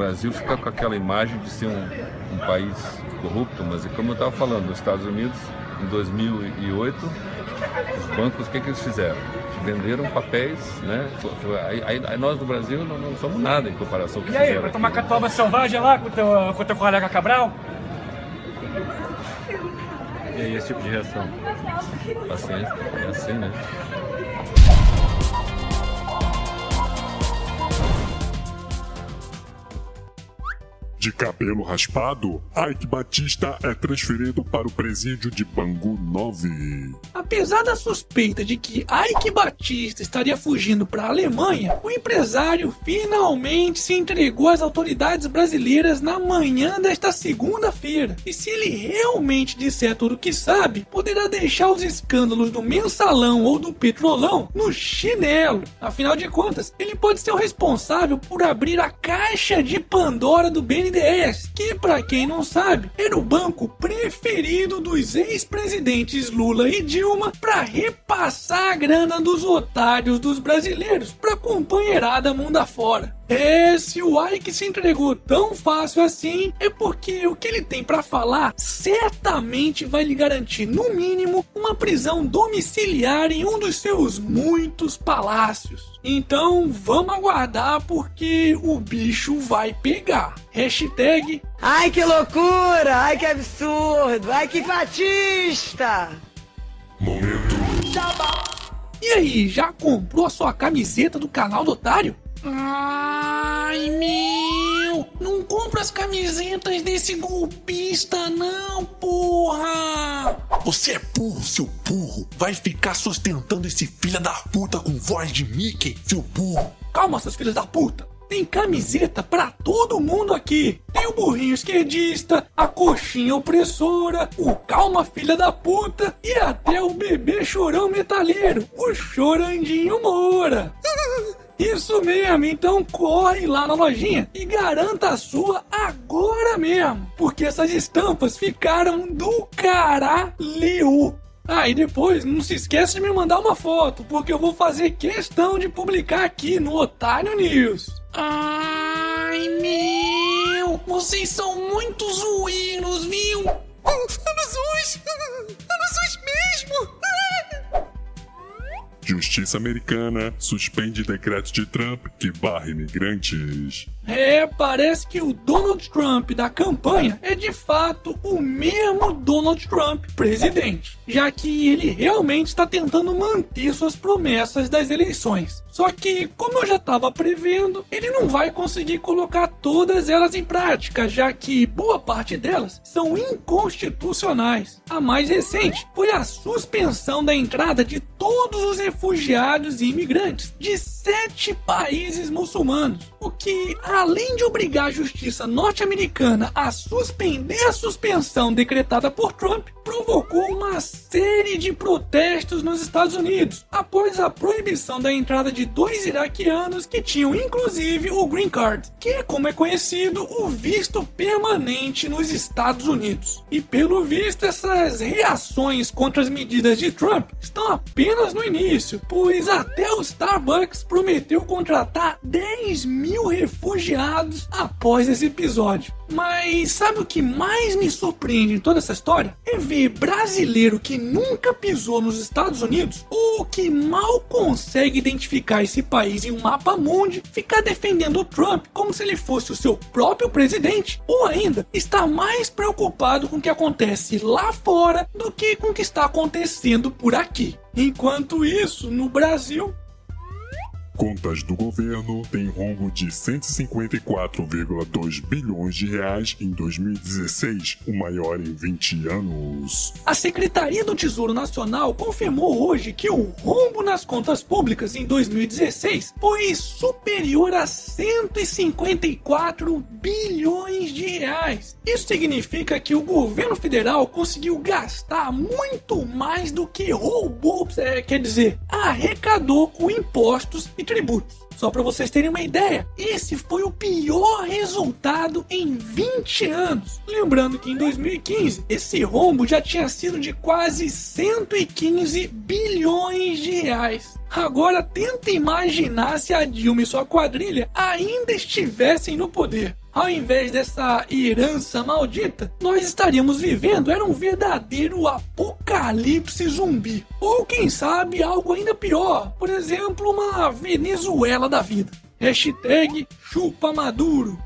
Brasil fica com aquela imagem de ser um, um país corrupto, mas como eu estava falando, nos Estados Unidos, em 2008, os bancos, o que, que eles fizeram? Venderam papéis, né? Aí, aí, nós do Brasil não, não, somos nada em comparação com E aí, vai tomar catuaba selvagem lá com o teu, com teu colega Cabral? E aí, esse tipo de reação? Paciência, é assim, né? De cabelo raspado, Ike Batista é transferido para o presídio de Bangu 9. Apesar da suspeita de que Ike Batista estaria fugindo para a Alemanha, o empresário finalmente se entregou às autoridades brasileiras na manhã desta segunda-feira. E se ele realmente disser tudo o que sabe, poderá deixar os escândalos do mensalão ou do petrolão no chinelo. Afinal de contas, ele pode ser o responsável por abrir a caixa de Pandora do BNDES que para quem não sabe, era o banco preferido dos ex-presidentes Lula e Dilma para repassar a grana dos otários dos brasileiros para companheirada mundo afora. É, se o Ike se entregou tão fácil assim, é porque o que ele tem para falar certamente vai lhe garantir, no mínimo, uma prisão domiciliar em um dos seus muitos palácios. Então vamos aguardar porque o bicho vai pegar. Hashtag Ai que loucura! Ai que absurdo! Ai que fatista! Momento. E aí, já comprou a sua camiseta do canal do Otário? Ai meu! Não compra as camisetas desse golpista, não, porra! Você é burro, seu burro. Vai ficar sustentando esse filho da puta com voz de Mickey, seu burro. Calma, seus filhos da puta! Tem camiseta pra todo mundo aqui. Tem o burrinho esquerdista, a coxinha opressora, o calma filha da puta e até o bebê chorão metaleiro, o chorandinho Moura. Isso mesmo, então corre lá na lojinha e garanta a sua agora mesmo, porque essas estampas ficaram do caralho. Ah, e depois não se esqueça de me mandar uma foto, porque eu vou fazer questão de publicar aqui no Otário News. Ai meu, vocês são muito zoeiros, viu? Anos uns! Justiça americana suspende decreto de Trump que barra imigrantes. É, parece que o Donald Trump da campanha é de fato o mesmo Donald Trump presidente, já que ele realmente está tentando manter suas promessas das eleições. Só que, como eu já estava prevendo, ele não vai conseguir colocar todas elas em prática, já que boa parte delas são inconstitucionais. A mais recente foi a suspensão da entrada de todos os refugiados e imigrantes de sete países muçulmanos, o que, além de obrigar a justiça norte-americana a suspender a suspensão decretada por Trump, provocou uma série de protestos nos Estados Unidos após a proibição da entrada de dois iraquianos que tinham inclusive o Green Card, que é como é conhecido o visto permanente nos Estados Unidos. E pelo visto, essas reações contra as medidas de Trump estão apenas no início, pois até o Starbucks prometeu contratar 10 mil refugiados após esse episódio. Mas sabe o que mais me surpreende em toda essa história? É ver brasileiro que nunca pisou nos Estados Unidos ou que mal consegue identificar esse país em um mapa mundi ficar defendendo o Trump como se ele fosse o seu próprio presidente ou ainda está mais preocupado com o que acontece lá fora do que com o que está acontecendo por aqui. Enquanto isso, no Brasil, Contas do governo têm rombo de 154,2 bilhões de reais em 2016, o maior em 20 anos. A Secretaria do Tesouro Nacional confirmou hoje que o rombo nas contas públicas em 2016 foi superior a 154 bilhões de reais. Isso significa que o governo federal conseguiu gastar muito mais do que roubou, é, quer dizer, arrecadou com impostos e Só para vocês terem uma ideia, esse foi o pior resultado em 20 anos. Lembrando que em 2015 esse rombo já tinha sido de quase 115 bilhões de reais. Agora tenta imaginar se a Dilma e sua quadrilha ainda estivessem no poder. Ao invés dessa herança maldita, nós estaríamos vivendo era um verdadeiro apocalipse zumbi. Ou quem sabe algo ainda pior, por exemplo, uma Venezuela da vida. Hashtag chupa Maduro.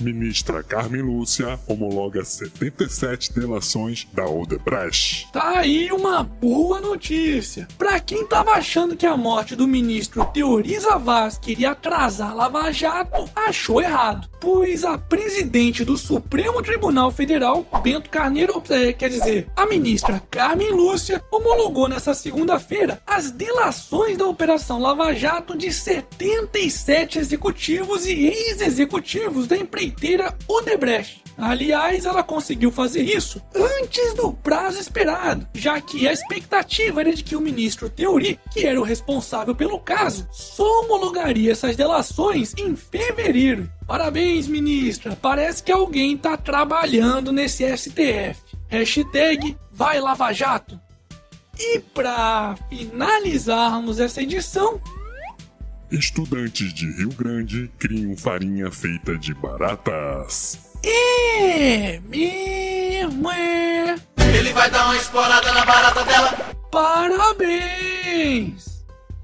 Ministra Carmen Lúcia homologa 77 delações da Odebrecht. Tá aí uma boa notícia. Pra quem tava achando que a morte do ministro Teoriza Vaz queria atrasar Lava Jato, achou errado. Pois a presidente do Supremo Tribunal Federal, Bento Carneiro, é, quer dizer, a ministra Carmen Lúcia, homologou nessa segunda-feira as delações da Operação Lava Jato de 77 executivos e ex-executivos da empreiteira Odebrecht. Aliás, ela conseguiu fazer isso antes do prazo esperado, já que a expectativa era de que o ministro Teori, que era o responsável pelo caso, só homologaria essas delações em fevereiro. Parabéns, ministra. Parece que alguém está trabalhando nesse STF. Hashtag Vai Lava Jato. E para finalizarmos essa edição, Estudantes de Rio Grande criam farinha feita de baratas. É mesmo, é. Ele vai dar uma explorada na barata dela. Parabéns!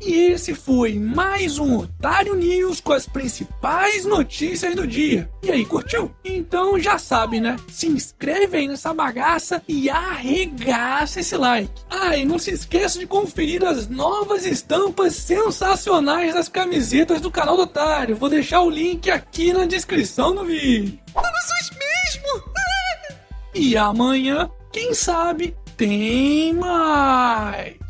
E esse foi mais um Otário News com as principais notícias do dia. E aí, curtiu? Então já sabe, né? Se inscreve aí nessa bagaça e arregaça esse like. Ah, e não se esqueça de conferir as novas estampas sensacionais das camisetas do canal do Otário. Vou deixar o link aqui na descrição do vídeo. Vamos mesmo! E amanhã, quem sabe, tem mais.